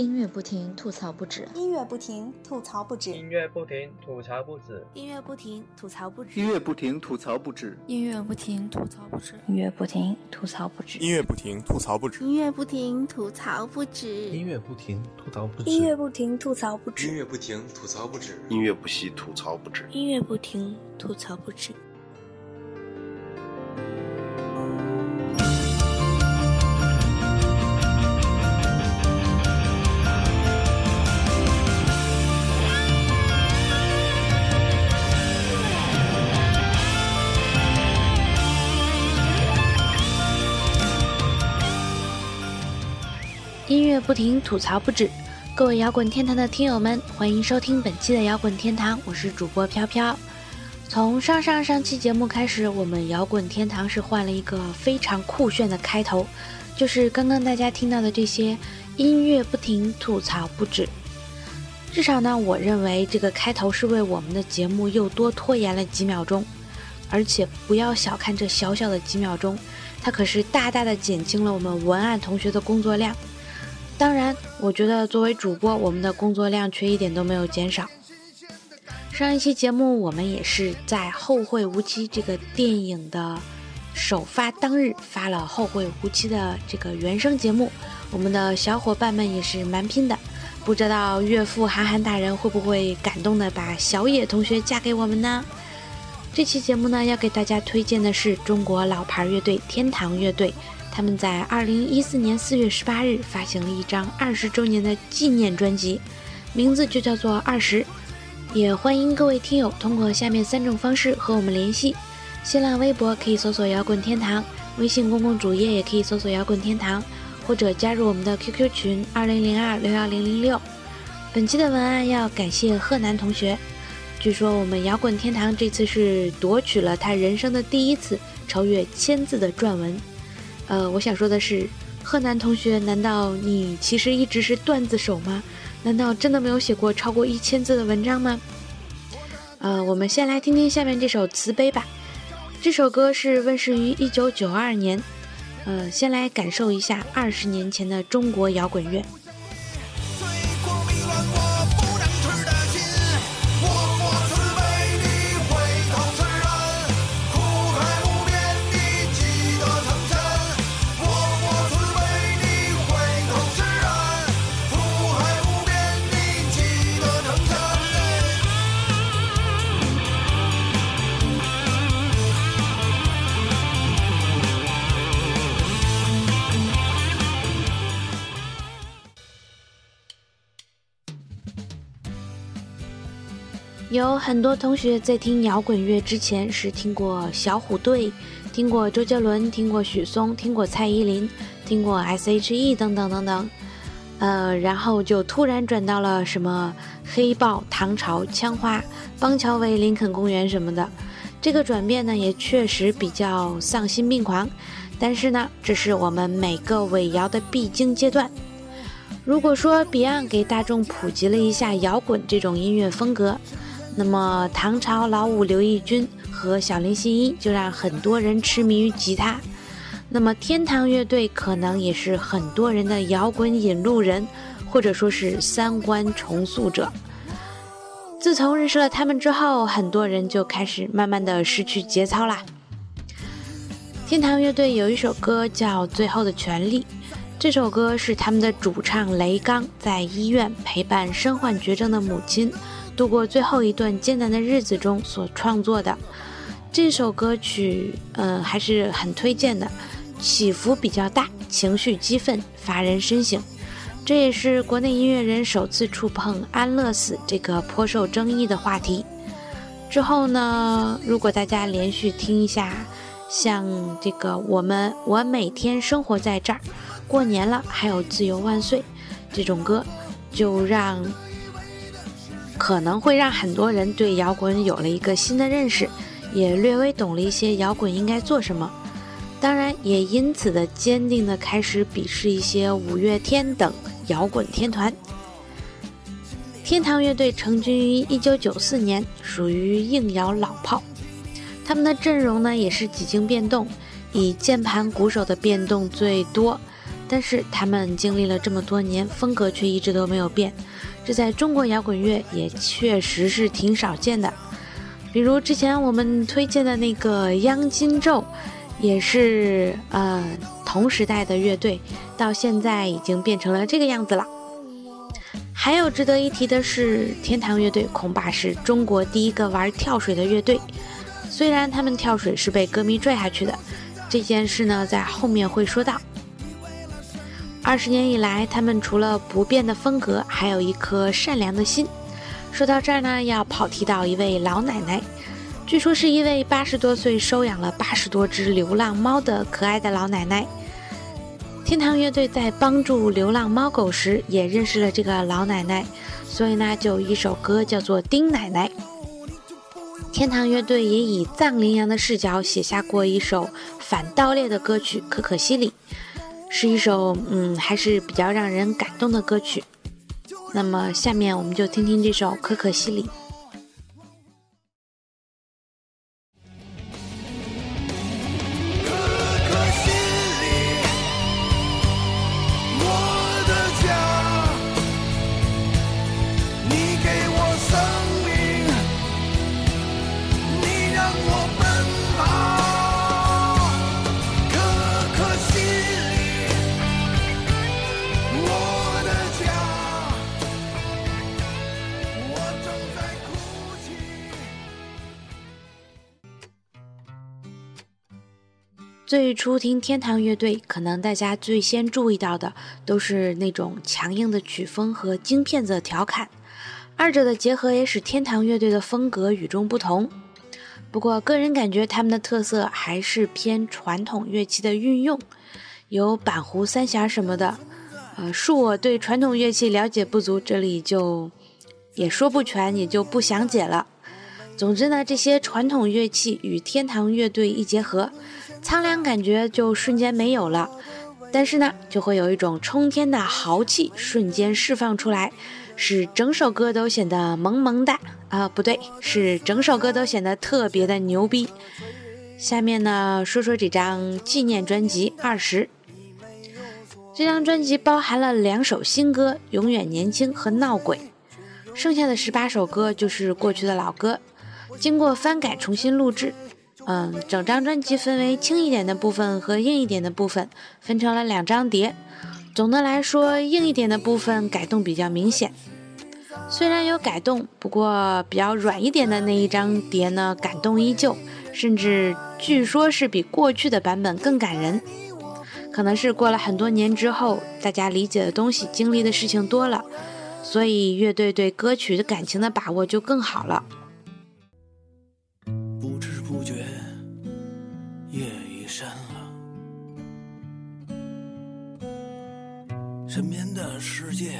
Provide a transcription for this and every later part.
音乐不停，吐槽不止。音乐不停，吐槽不止。音乐不停，吐槽不止。音乐不停，吐槽不止。音乐不停，吐槽不止。音乐不停，吐槽不止。音乐不停，吐槽不止。音乐不停，吐槽不止。音乐不停，吐槽不止。音乐不停，吐槽不止。音乐不停，吐槽不止。音乐不停，吐槽不止。音乐不息，吐槽不止。音乐不停，吐槽不止。不停，吐槽不止。各位摇滚天堂的听友们，欢迎收听本期的摇滚天堂，我是主播飘飘。从上上上期节目开始，我们摇滚天堂是换了一个非常酷炫的开头，就是刚刚大家听到的这些音乐不停，吐槽不止。至少呢，我认为这个开头是为我们的节目又多拖延了几秒钟，而且不要小看这小小的几秒钟，它可是大大的减轻了我们文案同学的工作量。当然，我觉得作为主播，我们的工作量却一点都没有减少。上一期节目，我们也是在《后会无期》这个电影的首发当日发了《后会无期》的这个原声节目，我们的小伙伴们也是蛮拼的。不知道岳父韩寒大人会不会感动的把小野同学嫁给我们呢？这期节目呢，要给大家推荐的是中国老牌乐队天堂乐队。他们在二零一四年四月十八日发行了一张二十周年的纪念专辑，名字就叫做《二十》。也欢迎各位听友通过下面三种方式和我们联系：新浪微博可以搜索“摇滚天堂”，微信公共主页也可以搜索“摇滚天堂”，或者加入我们的 QQ 群二零零二六幺零零六。本期的文案要感谢贺南同学，据说我们摇滚天堂这次是夺取了他人生的第一次超越千字的撰文。呃，我想说的是，贺南同学，难道你其实一直是段子手吗？难道真的没有写过超过一千字的文章吗？呃，我们先来听听下面这首《慈悲》吧。这首歌是问世于一九九二年。呃，先来感受一下二十年前的中国摇滚乐。有很多同学在听摇滚乐之前是听过小虎队，听过周杰伦，听过许嵩，听过蔡依林，听过 S.H.E 等等等等，呃，然后就突然转到了什么黑豹、唐朝、枪花、邦乔维、林肯公园什么的。这个转变呢，也确实比较丧心病狂。但是呢，这是我们每个尾摇的必经阶段。如果说 Beyond 给大众普及了一下摇滚这种音乐风格。那么，唐朝老五刘奕君和小林信一就让很多人痴迷于吉他。那么，天堂乐队可能也是很多人的摇滚引路人，或者说是三观重塑者。自从认识了他们之后，很多人就开始慢慢的失去节操啦。天堂乐队有一首歌叫《最后的权利》，这首歌是他们的主唱雷刚在医院陪伴身患绝症的母亲。度过最后一段艰难的日子中所创作的这首歌曲，嗯，还是很推荐的。起伏比较大，情绪激愤，发人深省。这也是国内音乐人首次触碰安乐死这个颇受争议的话题。之后呢，如果大家连续听一下，像这个我们我每天生活在这儿，过年了还有自由万岁这种歌，就让。可能会让很多人对摇滚有了一个新的认识，也略微懂了一些摇滚应该做什么。当然，也因此的坚定的开始鄙视一些五月天等摇滚天团。天堂乐队成军于一九九四年，属于硬摇老炮。他们的阵容呢也是几经变动，以键盘鼓手的变动最多。但是他们经历了这么多年，风格却一直都没有变，这在中国摇滚乐也确实是挺少见的。比如之前我们推荐的那个央金咒，也是呃同时代的乐队，到现在已经变成了这个样子了。还有值得一提的是，天堂乐队恐怕是中国第一个玩跳水的乐队，虽然他们跳水是被歌迷拽下去的，这件事呢在后面会说到。二十年以来，他们除了不变的风格，还有一颗善良的心。说到这儿呢，要跑题到一位老奶奶，据说是一位八十多岁收养了八十多只流浪猫的可爱的老奶奶。天堂乐队在帮助流浪猫狗时，也认识了这个老奶奶，所以呢，就有一首歌叫做《丁奶奶》。天堂乐队也以藏羚羊的视角写下过一首反盗猎的歌曲《可可西里》。是一首嗯，还是比较让人感动的歌曲。那么，下面我们就听听这首《可可西里》。最初听天堂乐队，可能大家最先注意到的都是那种强硬的曲风和京片子的调侃，二者的结合也使天堂乐队的风格与众不同。不过，个人感觉他们的特色还是偏传统乐器的运用，有板胡、三弦什么的。呃，恕我对传统乐器了解不足，这里就也说不全，也就不详解了。总之呢，这些传统乐器与天堂乐队一结合。苍凉感觉就瞬间没有了，但是呢，就会有一种冲天的豪气瞬间释放出来，使整首歌都显得萌萌哒啊，不对，是整首歌都显得特别的牛逼。下面呢，说说这张纪念专辑《二十》。这张专辑包含了两首新歌《永远年轻》和《闹鬼》，剩下的十八首歌就是过去的老歌，经过翻改重新录制。嗯，整张专辑分为轻一点的部分和硬一点的部分，分成了两张碟。总的来说，硬一点的部分改动比较明显。虽然有改动，不过比较软一点的那一张碟呢，感动依旧，甚至据说是比过去的版本更感人。可能是过了很多年之后，大家理解的东西、经历的事情多了，所以乐队对歌曲的感情的把握就更好了。身边的世界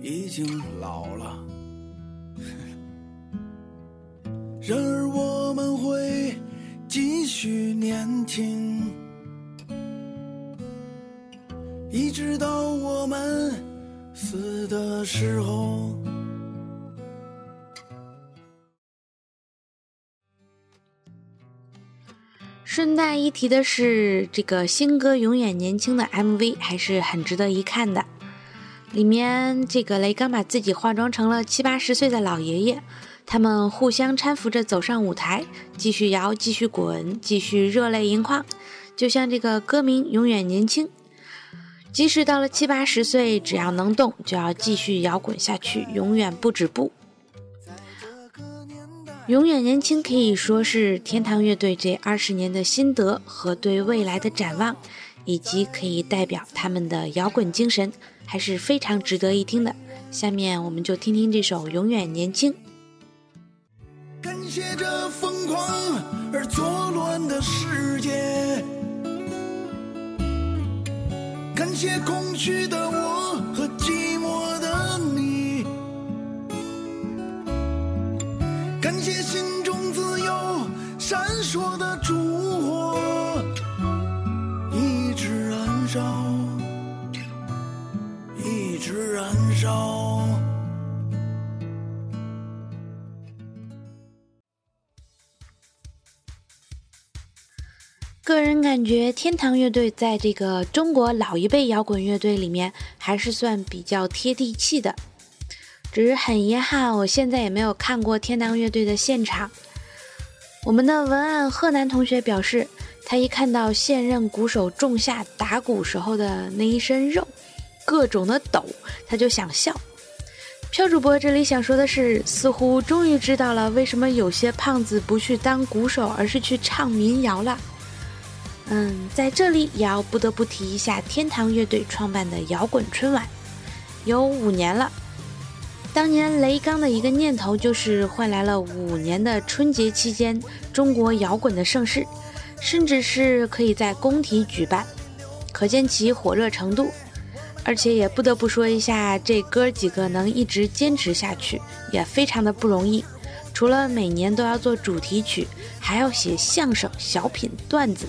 已经老了，然而我们会继续年轻，一直到我们死的时候。顺带一提的是，这个新歌《永远年轻》的 MV 还是很值得一看的。里面这个雷刚把自己化妆成了七八十岁的老爷爷，他们互相搀扶着走上舞台，继续摇，继续滚，继续热泪盈眶，就像这个歌名《永远年轻》。即使到了七八十岁，只要能动，就要继续摇滚下去，永远不止步。永远年轻可以说是天堂乐队这二十年的心得和对未来的展望，以及可以代表他们的摇滚精神，还是非常值得一听的。下面我们就听听这首《永远年轻》。感谢这疯狂而错乱的世界，感谢空虚的我和寂寞感谢心中自由闪烁的烛火，一直燃烧，一直燃烧。个人感觉，天堂乐队在这个中国老一辈摇滚乐队里面还是算比较贴地气的。只是很遗憾，我现在也没有看过天堂乐队的现场。我们的文案贺南同学表示，他一看到现任鼓手仲夏打鼓时候的那一身肉，各种的抖，他就想笑。飘主播这里想说的是，似乎终于知道了为什么有些胖子不去当鼓手，而是去唱民谣了。嗯，在这里也要不得不提一下天堂乐队创办的摇滚春晚，有五年了。当年雷刚的一个念头就是换来了五年的春节期间中国摇滚的盛世，甚至是可以在工体举办，可见其火热程度。而且也不得不说一下，这哥几个能一直坚持下去，也非常的不容易。除了每年都要做主题曲，还要写相声、小品、段子。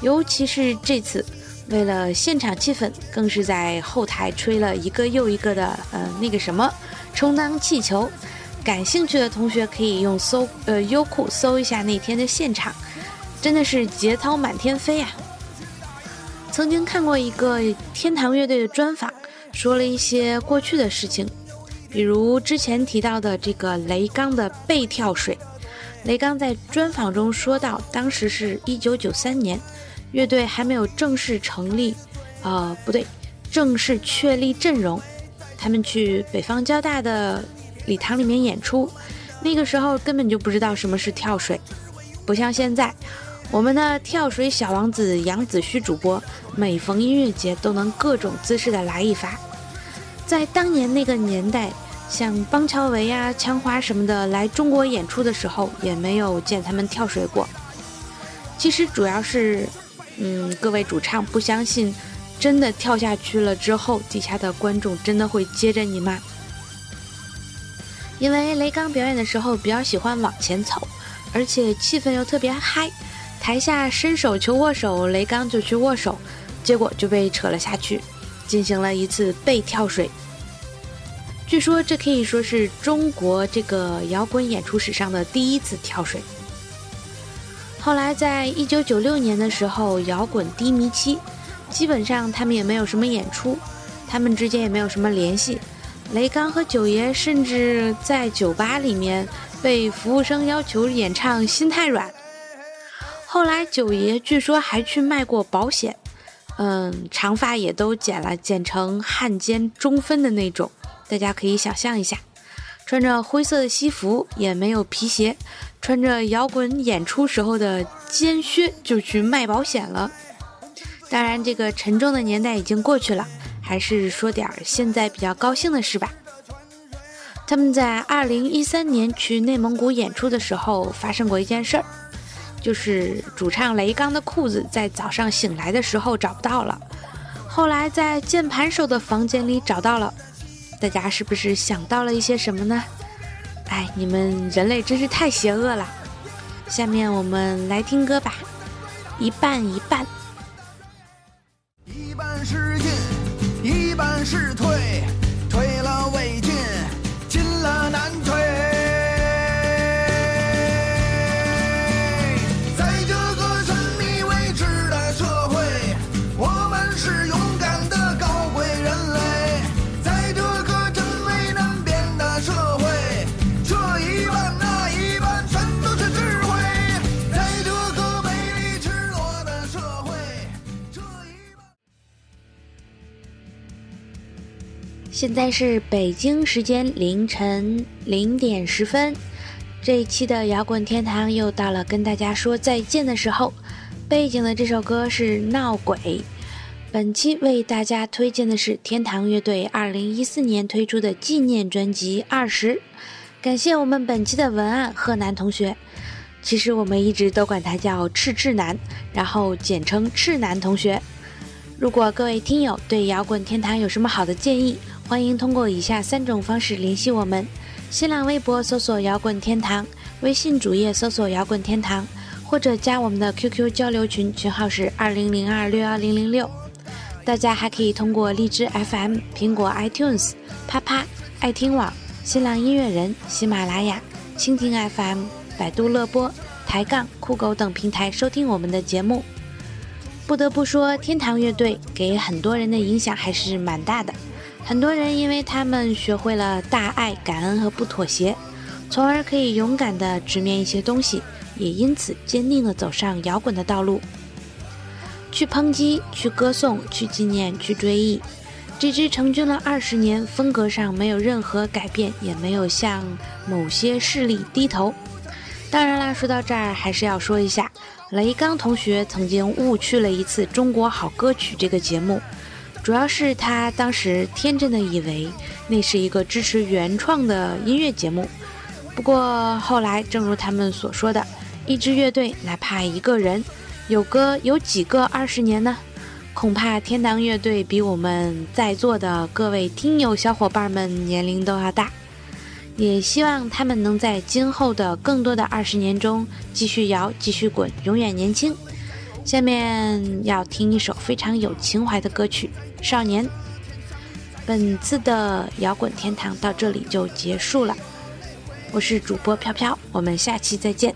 尤其是这次，为了现场气氛，更是在后台吹了一个又一个的呃那个什么充当气球。感兴趣的同学可以用搜呃优酷搜一下那天的现场，真的是节操满天飞呀！曾经看过一个天堂乐队的专访，说了一些过去的事情，比如之前提到的这个雷刚的背跳水。雷刚在专访中说到，当时是一九九三年。乐队还没有正式成立，呃，不对，正式确立阵容。他们去北方交大的礼堂里面演出，那个时候根本就不知道什么是跳水，不像现在，我们的跳水小王子杨子胥主播，每逢音乐节都能各种姿势的来一发。在当年那个年代，像邦乔维呀、枪花什么的来中国演出的时候，也没有见他们跳水过。其实主要是。嗯，各位主唱不相信，真的跳下去了之后，底下的观众真的会接着你吗？因为雷刚表演的时候比较喜欢往前走，而且气氛又特别嗨，台下伸手求握手，雷刚就去握手，结果就被扯了下去，进行了一次背跳水。据说这可以说是中国这个摇滚演出史上的第一次跳水。后来，在一九九六年的时候，摇滚低迷期，基本上他们也没有什么演出，他们之间也没有什么联系。雷刚和九爷甚至在酒吧里面被服务生要求演唱《心太软》。后来，九爷据说还去卖过保险，嗯，长发也都剪了，剪成汉奸中分的那种，大家可以想象一下，穿着灰色的西服，也没有皮鞋。穿着摇滚演出时候的尖靴就去卖保险了。当然，这个沉重的年代已经过去了，还是说点现在比较高兴的事吧。他们在二零一三年去内蒙古演出的时候，发生过一件事儿，就是主唱雷刚的裤子在早上醒来的时候找不到了，后来在键盘手的房间里找到了。大家是不是想到了一些什么呢？哎，你们人类真是太邪恶了！下面我们来听歌吧，一半一半。一半是退，现在是北京时间凌晨零点十分，这一期的摇滚天堂又到了跟大家说再见的时候。背景的这首歌是《闹鬼》。本期为大家推荐的是天堂乐队二零一四年推出的纪念专辑《二十》。感谢我们本期的文案贺南同学，其实我们一直都管他叫赤赤男，然后简称赤男同学。如果各位听友对摇滚天堂有什么好的建议，欢迎通过以下三种方式联系我们：新浪微博搜索“摇滚天堂”，微信主页搜索“摇滚天堂”，或者加我们的 QQ 交流群，群号是二零零二六幺零零六。大家还可以通过荔枝 FM、苹果 iTunes、啪啪、爱听网、新浪音乐人、喜马拉雅、蜻蜓 FM、百度乐播。抬杠、酷狗等平台收听我们的节目。不得不说，天堂乐队给很多人的影响还是蛮大的。很多人因为他们学会了大爱、感恩和不妥协，从而可以勇敢地直面一些东西，也因此坚定地走上摇滚的道路。去抨击，去歌颂，去纪念，去追忆。这支成军了二十年，风格上没有任何改变，也没有向某些势力低头。当然啦，说到这儿，还是要说一下。雷刚同学曾经误去了一次《中国好歌曲》这个节目，主要是他当时天真的以为那是一个支持原创的音乐节目。不过后来，正如他们所说的，一支乐队哪怕一个人有歌有几个二十年呢？恐怕天堂乐队比我们在座的各位听友小伙伴们年龄都要大。也希望他们能在今后的更多的二十年中继续摇，继续滚，永远年轻。下面要听一首非常有情怀的歌曲《少年》。本次的摇滚天堂到这里就结束了，我是主播飘飘，我们下期再见。